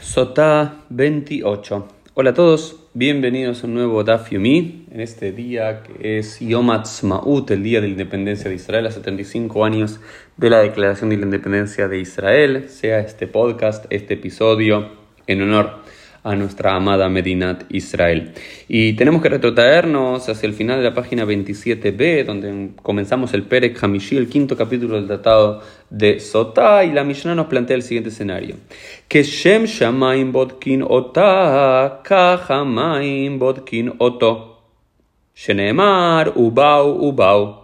Sotá 28. Hola a todos, bienvenidos a un nuevo Daf Yomi en este día que es Yom Ha'atzmaut, el día de la independencia de Israel, a 75 años de la declaración de la independencia de Israel. Sea este podcast, este episodio, en honor a nuestra amada Medinat Israel. Y tenemos que retrotraernos hacia el final de la página 27b, donde comenzamos el Perek Hamishi, el quinto capítulo del tratado de Sotá, y la Mishnah nos plantea el siguiente escenario. Que Shem Shamaim Bodkin Ota, Kahamaim Bodkin Oto. Shenemar Ubau Ubau.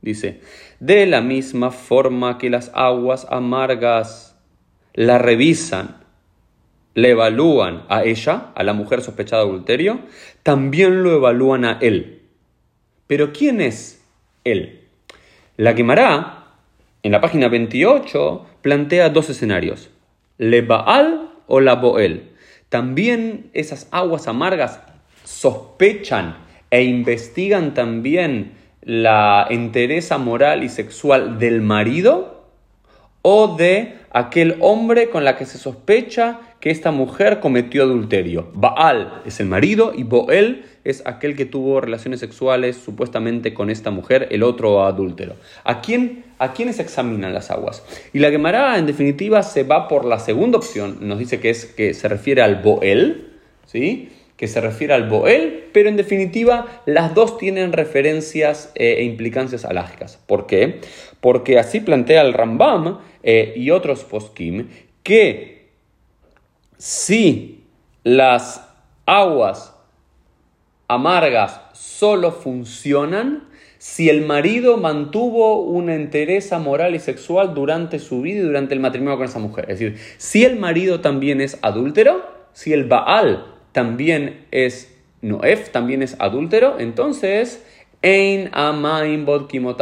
Dice, de la misma forma que las aguas amargas la revisan le evalúan a ella, a la mujer sospechada de adulterio, también lo evalúan a él. Pero ¿quién es él? La quemará, en la página 28, plantea dos escenarios, le Baal o la Boel. También esas aguas amargas sospechan e investigan también la entereza moral y sexual del marido o de aquel hombre con la que se sospecha que esta mujer cometió adulterio. Baal es el marido y Boel es aquel que tuvo relaciones sexuales supuestamente con esta mujer, el otro adúltero. ¿A quién, a quiénes examinan las aguas? Y la Gemara en definitiva se va por la segunda opción, nos dice que es que se refiere al Boel, ¿sí? que se refiere al Boel, pero en definitiva las dos tienen referencias eh, e implicancias alágicas. ¿Por qué? Porque así plantea el Rambam eh, y otros poskim que si las aguas amargas solo funcionan si el marido mantuvo una entereza moral y sexual durante su vida y durante el matrimonio con esa mujer. Es decir, si el marido también es adúltero, si el Baal también es Noef, también es adúltero, entonces Ein Amaim.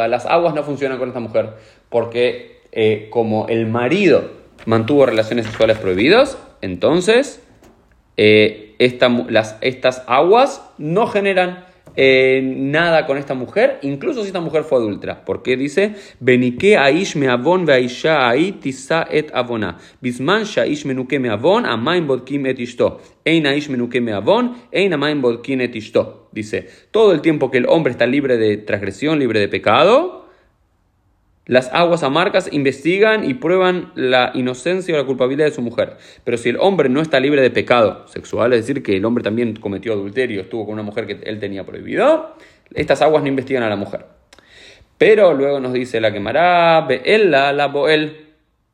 Las aguas no funcionan con esta mujer porque eh, como el marido mantuvo relaciones sexuales prohibidas, entonces eh, estas aguas no generan eh, nada con esta mujer, incluso si esta mujer fue adulta. Porque dice, Benike aish me avon veaisha tisa et avona. Bisman shaish menuke me avon, amain bodkim et ishto. Ein aish menuke me avon, ein amain bodkim et ishto. Dice, todo el tiempo que el hombre está libre de transgresión, libre de pecado, las aguas amargas investigan y prueban la inocencia o la culpabilidad de su mujer. Pero si el hombre no está libre de pecado sexual, es decir, que el hombre también cometió adulterio, estuvo con una mujer que él tenía prohibido, estas aguas no investigan a la mujer. Pero luego nos dice la quemará, la la boel,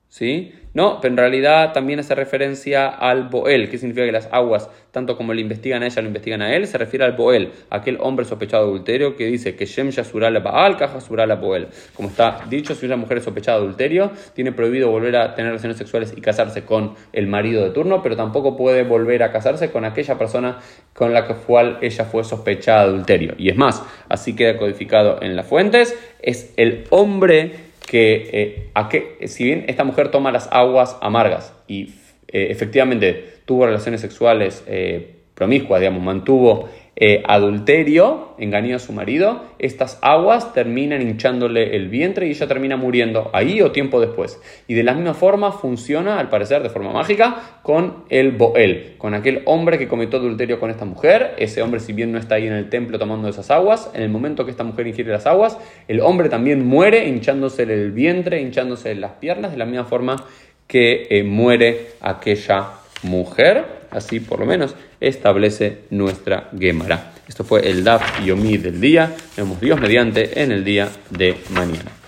¿sí? No, pero en realidad también hace referencia al Boel, que significa que las aguas, tanto como le investigan a ella, lo investigan a él, se refiere al Boel, aquel hombre sospechado de adulterio que dice que Shem Yasura Baal, Kaja la Boel. Como está dicho, si una mujer es sospechada de adulterio, tiene prohibido volver a tener relaciones sexuales y casarse con el marido de turno, pero tampoco puede volver a casarse con aquella persona con la cual ella fue sospechada de adulterio. Y es más, así queda codificado en las fuentes, es el hombre que, eh, a que si bien esta mujer toma las aguas amargas y eh, efectivamente tuvo relaciones sexuales eh, promiscuas, digamos, mantuvo eh, adulterio, engañó a su marido, estas aguas terminan hinchándole el vientre y ella termina muriendo ahí o tiempo después. Y de la misma forma funciona, al parecer de forma mágica, con el Boel, con aquel hombre que cometió adulterio con esta mujer. Ese hombre, si bien no está ahí en el templo tomando esas aguas, en el momento que esta mujer ingiere las aguas, el hombre también muere hinchándose el vientre, hinchándose las piernas, de la misma forma que eh, muere aquella mujer. Así por lo menos establece nuestra Gemara. Esto fue el Daf Yomi del día. Vemos Dios mediante en el día de mañana.